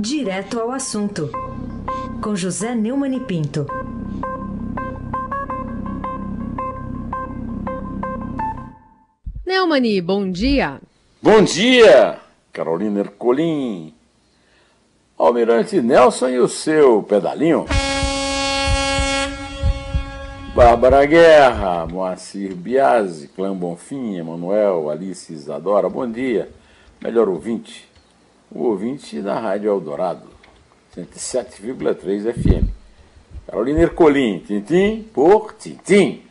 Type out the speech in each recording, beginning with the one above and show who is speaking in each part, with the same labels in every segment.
Speaker 1: Direto ao assunto, com José Neumann e Pinto.
Speaker 2: Neumani, bom dia.
Speaker 3: Bom dia, Carolina Ercolim. Almirante Nelson e o seu pedalinho. Bárbara Guerra, Moacir Biasi, Clã Bonfim, Emanuel, Alice Isadora, bom dia. Melhor ouvinte, o ouvinte da Rádio Eldorado, 107,3 FM. Carolina Ercolim, tintim por tintim.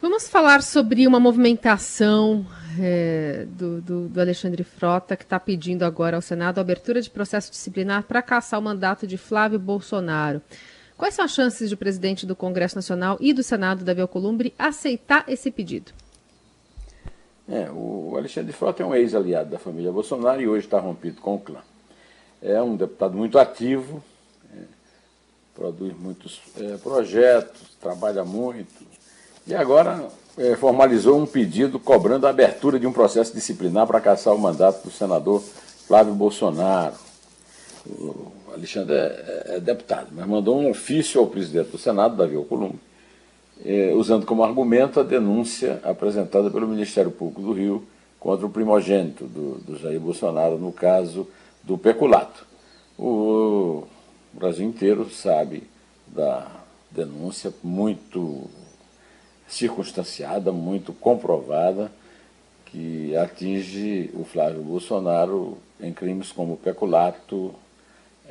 Speaker 2: Vamos falar sobre uma movimentação é, do, do, do, Alexandre Frota, que está pedindo agora ao Senado a abertura de processo disciplinar para caçar o mandato de Flávio Bolsonaro. Quais são as chances de o presidente do Congresso Nacional e do Senado, Davi Alcolumbre, aceitar esse pedido?
Speaker 3: É, o Alexandre Frota é um ex-aliado da família Bolsonaro e hoje está rompido com o clã. É um deputado muito ativo, é, produz muitos é, projetos, trabalha muito e agora é, formalizou um pedido cobrando a abertura de um processo disciplinar para caçar o mandato do senador Flávio Bolsonaro. O Alexandre é, é, é deputado, mas mandou um ofício ao presidente do Senado, Davi Alcolumbre, é, usando como argumento a denúncia apresentada pelo Ministério Público do Rio contra o primogênito do, do Jair Bolsonaro no caso do peculato. O Brasil inteiro sabe da denúncia muito circunstanciada, muito comprovada, que atinge o Flávio Bolsonaro em crimes como peculato,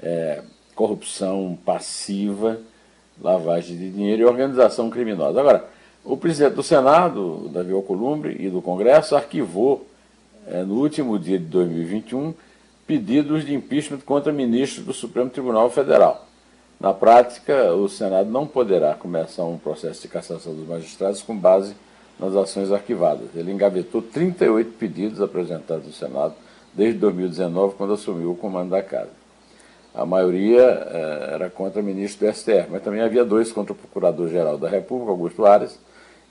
Speaker 3: é, corrupção passiva, lavagem de dinheiro e organização criminosa. Agora, o presidente do Senado, Davi Alcolumbre, e do Congresso arquivou, é, no último dia de 2021, pedidos de impeachment contra ministros do Supremo Tribunal Federal. Na prática, o Senado não poderá começar um processo de cassação dos magistrados com base nas ações arquivadas. Ele engavetou 38 pedidos apresentados no Senado desde 2019, quando assumiu o comando da casa. A maioria eh, era contra o ministro do STF, mas também havia dois contra o Procurador-Geral da República, Augusto Ares,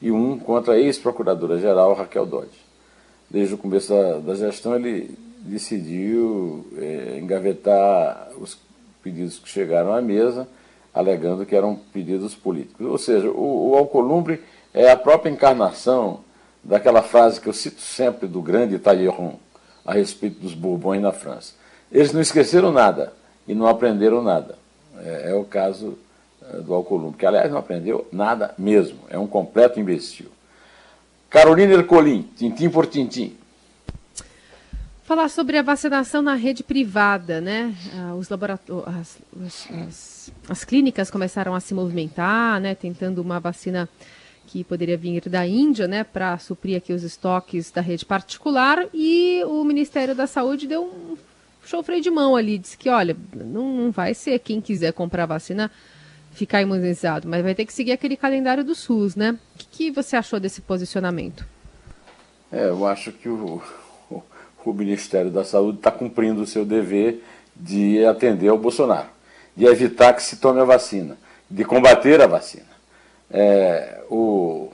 Speaker 3: e um contra a ex-Procuradora-Geral, Raquel Dodge. Desde o começo da, da gestão, ele decidiu eh, engavetar os pedidos que chegaram à mesa, alegando que eram pedidos políticos. Ou seja, o, o Alcolumbre é a própria encarnação daquela frase que eu cito sempre do grande Talleyrand a respeito dos Bourbons na França. Eles não esqueceram nada e não aprenderam nada. É, é o caso é, do Alcolumbre, que aliás não aprendeu nada mesmo, é um completo imbecil. Carolina Ercolim, tintim por tintim.
Speaker 2: Falar sobre a vacinação na rede privada, né? Ah, os laboratórios, as, as, as, clínicas começaram a se movimentar, né? Tentando uma vacina que poderia vir da Índia, né? Para suprir aqui os estoques da rede particular e o Ministério da Saúde deu um show freio de mão ali, disse que, olha, não, não vai ser quem quiser comprar vacina ficar imunizado, mas vai ter que seguir aquele calendário do SUS, né? O que, que você achou desse posicionamento?
Speaker 3: É, eu acho que o, o Ministério da Saúde está cumprindo o seu dever de atender ao Bolsonaro, de evitar que se tome a vacina, de combater a vacina. É, o,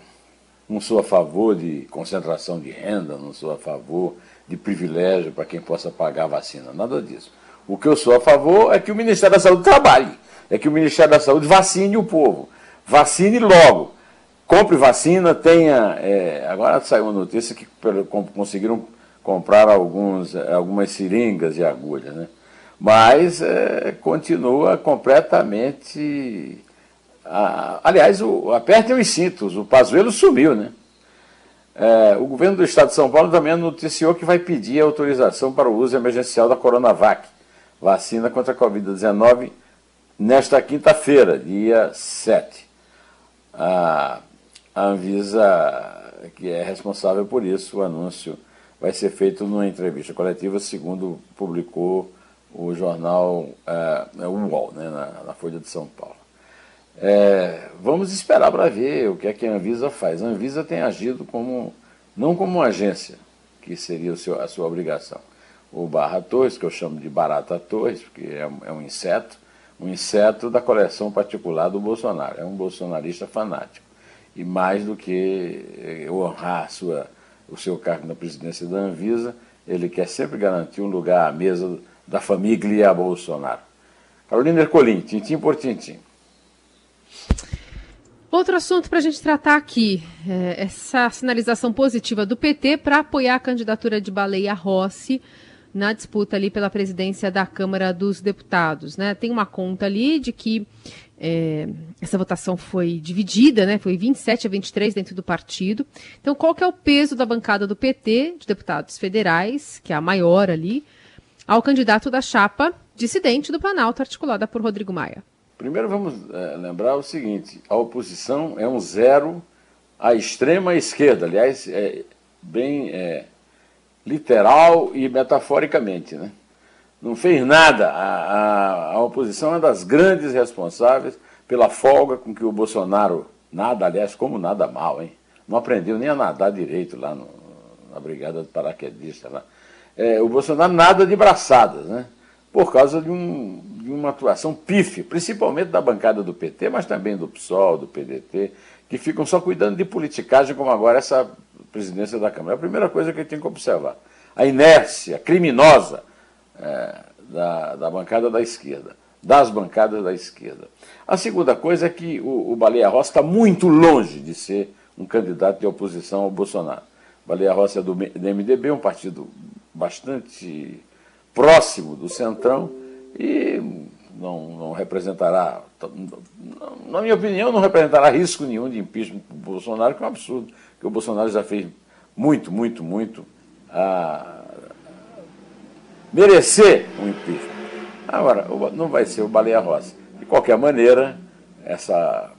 Speaker 3: não sou a favor de concentração de renda, não sou a favor de privilégio para quem possa pagar a vacina, nada disso. O que eu sou a favor é que o Ministério da Saúde trabalhe, é que o Ministério da Saúde vacine o povo, vacine logo, compre vacina, tenha. É, agora saiu uma notícia que conseguiram comprar alguns, algumas seringas e agulhas, né? Mas é, continua completamente. aliás, o, apertem os cintos, o Pazuello sumiu, né? É, o governo do estado de São Paulo também noticiou que vai pedir autorização para o uso emergencial da Coronavac, vacina contra a Covid-19, nesta quinta-feira, dia 7. A, Anvisa, que é responsável por isso, o anúncio vai ser feito numa entrevista coletiva, segundo publicou o jornal uh, o UOL, né, na, na, Folha de São Paulo. É, vamos esperar para ver o que é que a Anvisa faz. A Anvisa tem agido como, não como uma agência, que seria seu, a sua obrigação. O Barra Torres, que eu chamo de Barata Torres, porque é, é um inseto, um inseto da coleção particular do Bolsonaro. É um bolsonarista fanático. E mais do que eh, honrar sua o seu cargo na presidência da Anvisa, ele quer sempre garantir um lugar à mesa da família Bolsonaro. Carolina Ercolim, tintim por tintim.
Speaker 2: Outro assunto para a gente tratar aqui, é essa sinalização positiva do PT para apoiar a candidatura de Baleia Rossi na disputa ali pela presidência da Câmara dos Deputados. Né? Tem uma conta ali de que é, essa votação foi dividida, né? foi 27 a 23 dentro do partido. Então, qual que é o peso da bancada do PT, de deputados federais, que é a maior ali, ao candidato da chapa dissidente do Planalto, articulada por Rodrigo Maia?
Speaker 3: Primeiro vamos é, lembrar o seguinte: a oposição é um zero à extrema esquerda, aliás, é bem é, literal e metaforicamente. Né? Não fez nada. A, a, a, oposição é uma das grandes responsáveis pela folga com que o Bolsonaro nada, aliás, como nada mal, hein? Não aprendeu nem a nadar direito lá no, na Brigada de Paraquedista. Lá. É, o Bolsonaro nada de braçadas, né? Por causa de, um, de uma atuação pífia, principalmente da bancada do PT, mas também do PSOL, do PDT, que ficam só cuidando de politicagem, como agora essa presidência da Câmara. É a primeira coisa que tem que observar. A inércia criminosa é, da, da bancada da esquerda, das bancadas da esquerda. A segunda coisa é que o, o Baleia Rossi está muito longe de ser um candidato de oposição ao Bolsonaro. Baleia Rossi é do, do MDB, um partido bastante próximo do Centrão e não, não representará, na minha opinião, não representará risco nenhum de impeachment para o Bolsonaro, que é um absurdo, porque o Bolsonaro já fez muito, muito, muito a merecer um impeachment. Agora, não vai ser o Baleia Rossi. De qualquer maneira, essa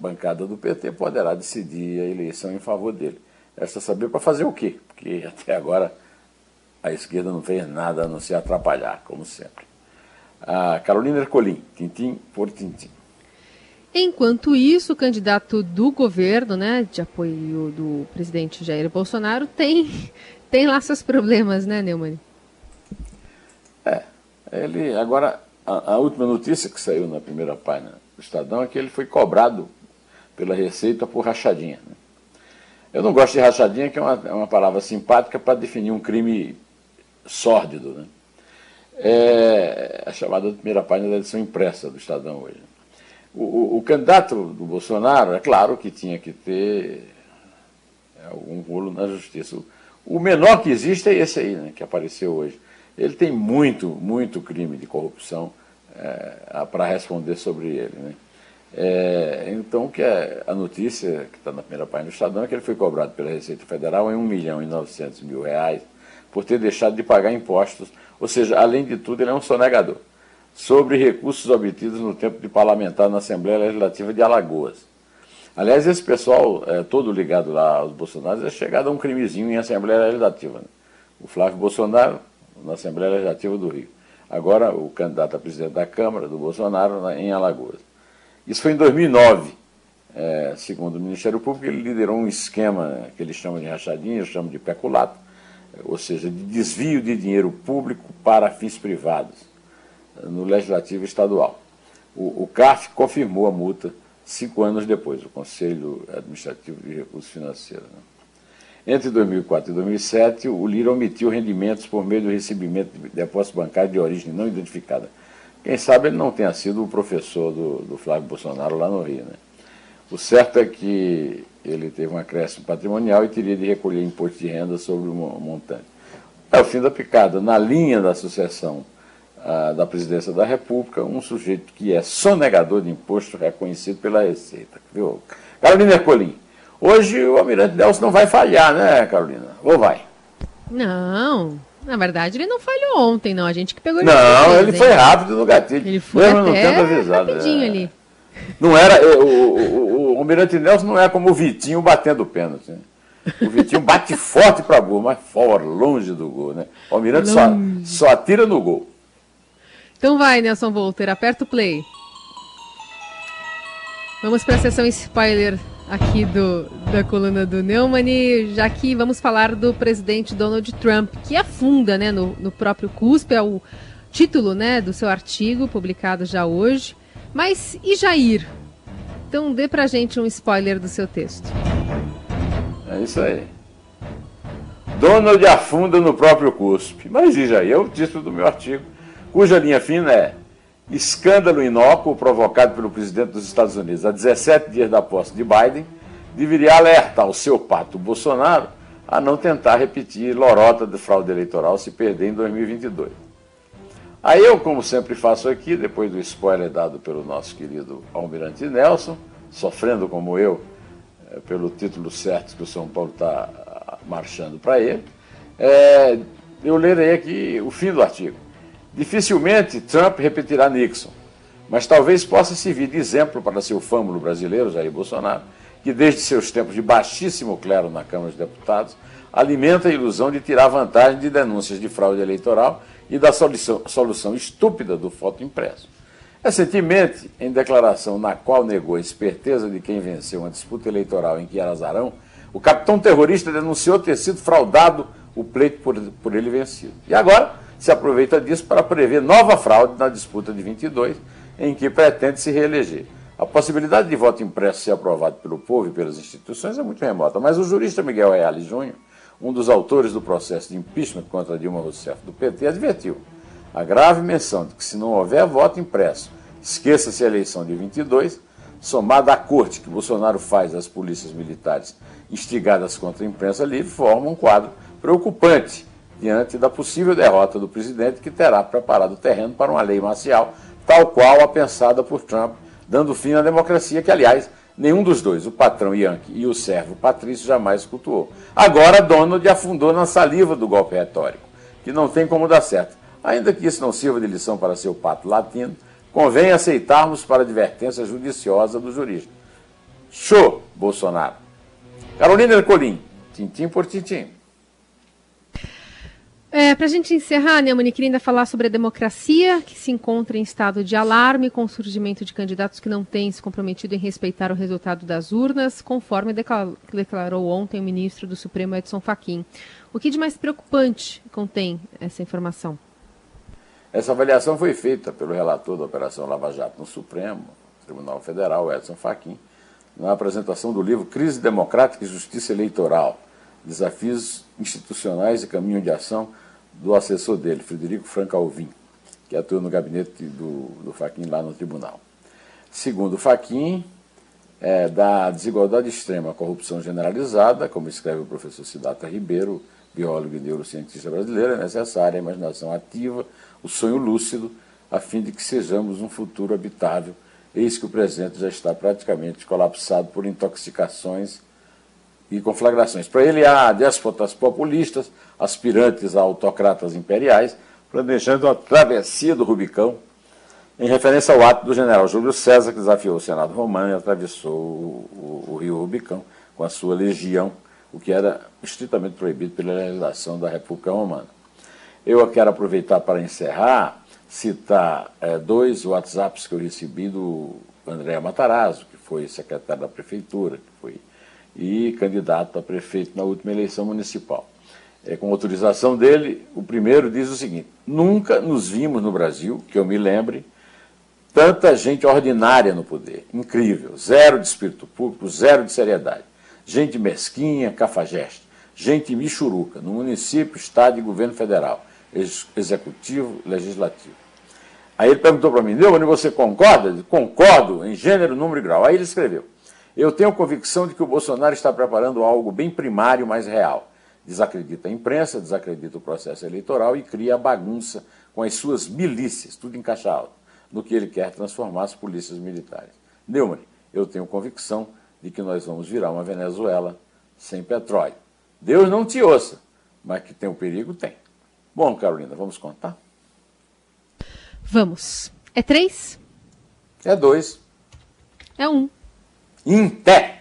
Speaker 3: bancada do PT poderá decidir a eleição em favor dele. Resta saber para fazer o quê? Porque até agora a esquerda não fez nada a não se atrapalhar, como sempre. A Carolina Ercolim, tintim por tintim.
Speaker 2: Enquanto isso, o candidato do governo, né, de apoio do presidente Jair Bolsonaro, tem, tem lá seus problemas, né, Neumann?
Speaker 3: É, ele agora, a, a, última notícia que saiu na primeira página do Estadão é que ele foi cobrado pela Receita por rachadinha. Né? Eu não gosto de rachadinha, que é uma, é uma palavra simpática para definir um crime sórdido. Né? É a chamada primeira página da edição impressa do Estadão hoje. O, o, o, candidato do Bolsonaro, é claro que tinha que ter algum rolo na justiça. O, o menor que existe é esse aí, né, que apareceu hoje. Ele tem muito, muito crime de corrupção é, para responder sobre ele. Né? É, então, que é a notícia que está na primeira página do Estadão é que ele foi cobrado pela Receita Federal em 1 milhão e 900 mil reais por ter deixado de pagar impostos, ou seja, além de tudo, ele é um sonegador, sobre recursos obtidos no tempo de parlamentar na Assembleia Legislativa de Alagoas. Aliás, esse pessoal, é, todo ligado lá aos Bolsonaros, é chegado a um crimezinho em Assembleia Legislativa. Né? O Flávio Bolsonaro, na Assembleia Legislativa do Rio. Agora, o candidato a presidente da Câmara, do Bolsonaro, em Alagoas. Isso foi em 2009. É, segundo o Ministério Público, ele liderou um esquema que eles chamam de rachadinha, eu chamo de peculato, ou seja, de desvio de dinheiro público para fins privados, no Legislativo Estadual. O, o CAF confirmou a multa cinco anos depois, o Conselho Administrativo de Recursos Financeiros. Né? Entre 2004 e 2007, o Lira omitiu rendimentos por meio do recebimento de depósito bancário de origem não identificada. Quem sabe ele não tenha sido o professor do, do Flávio Bolsonaro lá no Rio. Né? O certo é que ele teve um acréscimo patrimonial e teria de recolher imposto de renda sobre o montante. É o fim da picada. Na linha da sucessão ah, da presidência da República, um sujeito que é sonegador de imposto reconhecido pela Receita. Viu? Carolina Ercolim, hoje o Almirante Nelson não vai falhar, né, Carolina? Ou vai?
Speaker 2: Não, na verdade, ele não falhou ontem, não. A gente que pegou ele.
Speaker 3: Não, ele foi rápido no gatilho.
Speaker 2: Ele foi Mesmo até avisado, rapidinho é. ali.
Speaker 3: Não era. O, o, Almirante Nelson não é como o Vitinho batendo pênalti. Né? O Vitinho bate forte para gol, mas fora, longe do gol, né? O Almirante só, só atira no gol.
Speaker 2: Então vai, Nelson Volter, aperta o play. Vamos para a sessão spoiler aqui do, da coluna do Neumann, já que vamos falar do presidente Donald Trump, que afunda né, no, no próprio CUSP, é o título né, do seu artigo, publicado já hoje. Mas e Jair? Então dê pra gente um spoiler do seu texto.
Speaker 3: É isso aí. Donald afunda no próprio cuspe. Mas e Jair? É o título do meu artigo. cuja linha fina é escândalo inócuo provocado pelo presidente dos Estados Unidos a 17 dias da posse de Biden deveria alertar o seu pato Bolsonaro a não tentar repetir lorota de fraude eleitoral se perder em 2022. Aí eu, como sempre faço aqui, depois do spoiler dado pelo nosso querido Almirante Nelson, sofrendo como eu é, pelo título certo que o São Paulo está ah, marchando para ele, é, eu lerei aqui o fim do artigo. Dificilmente Trump repetirá Nixon, mas talvez possa servir de exemplo para seu fâmulo brasileiro, Jair Bolsonaro, que desde seus tempos de baixíssimo clero na Câmara dos Deputados, alimenta a ilusão de tirar vantagem de denúncias de fraude eleitoral e da solução, solução estúpida do voto impresso. Recentemente, em declaração na qual negou a esperteza de quem venceu uma disputa eleitoral em que era azarão, o capitão terrorista denunciou ter sido fraudado o pleito por, por ele vencido. E agora se aproveita disso para prever nova fraude na disputa de 22, em que pretende se reeleger. A possibilidade de voto impresso ser aprovado pelo povo e pelas instituições é muito remota, mas o jurista Miguel Reale Júnior, um dos autores do processo de impeachment contra Dilma Rousseff do PT, advertiu a grave menção de que se não houver voto impresso, esqueça-se a eleição de 22, somada à corte que Bolsonaro faz às polícias militares instigadas contra a imprensa livre, forma um quadro preocupante diante da possível derrota do presidente, que terá preparado o terreno para uma lei marcial, tal qual a pensada por Trump, dando fim à democracia, que, aliás, nenhum dos dois, o patrão Yankee e o servo Patrício, jamais cultuou. Agora, Donald afundou na saliva do golpe retórico, que não tem como dar certo. Ainda que isso não sirva de lição para seu pato latino, convém aceitarmos para advertência judiciosa do jurista. Show, Bolsonaro. Carolina Ercolim, tintim por tintim.
Speaker 2: É, Para a gente encerrar, Neumann, queria ainda falar sobre a democracia, que se encontra em estado de alarme com o surgimento de candidatos que não têm se comprometido em respeitar o resultado das urnas, conforme declarou ontem o ministro do Supremo, Edson Fachin. O que de mais preocupante contém essa informação?
Speaker 3: Essa avaliação foi feita pelo relator da Operação Lava Jato no Supremo, Tribunal Federal, Edson Fachin, na apresentação do livro Crise Democrática e Justiça Eleitoral, Desafios Institucionais e Caminho de Ação do assessor dele, Frederico Franca Alvim, que atua no gabinete do, do Faquin lá no tribunal. Segundo Faquin, é, da desigualdade extrema à corrupção generalizada, como escreve o professor Sidata Ribeiro, biólogo e neurocientista brasileiro, é necessária a imaginação ativa, o sonho lúcido, a fim de que sejamos um futuro habitável, eis que o presente já está praticamente colapsado por intoxicações e conflagrações. Para ele, há déspotas populistas, aspirantes a autocratas imperiais, planejando a travessia do Rubicão, em referência ao ato do general Júlio César, que desafiou o Senado romano e atravessou o, o, o rio Rubicão com a sua legião, o que era estritamente proibido pela legislação da República Romana. Eu quero aproveitar para encerrar, citar é, dois WhatsApps que eu recebi do André Matarazzo, que foi secretário da Prefeitura, que foi e candidato a prefeito na última eleição municipal. É, com autorização dele, o primeiro diz o seguinte: nunca nos vimos no Brasil, que eu me lembre, tanta gente ordinária no poder. Incrível. Zero de espírito público, zero de seriedade. Gente mesquinha, cafajeste. Gente michuruca, no município, estado e governo federal, executivo, legislativo. Aí ele perguntou para mim, Neumann, você concorda? Concordo, em gênero, número e grau. Aí ele escreveu, eu tenho convicção de que o Bolsonaro está preparando algo bem primário, mas real. Desacredita a imprensa, desacredita o processo eleitoral e cria a bagunça com as suas milícias, tudo em caixa alta, no que ele quer transformar as polícias militares. Neumann, eu tenho convicção de que nós vamos virar uma Venezuela sem petróleo. Deus não te ouça, mas que tem o perigo, tem. Bom, Carolina, vamos contar?
Speaker 2: Vamos. É três?
Speaker 3: É dois.
Speaker 2: É um.
Speaker 3: Em pé.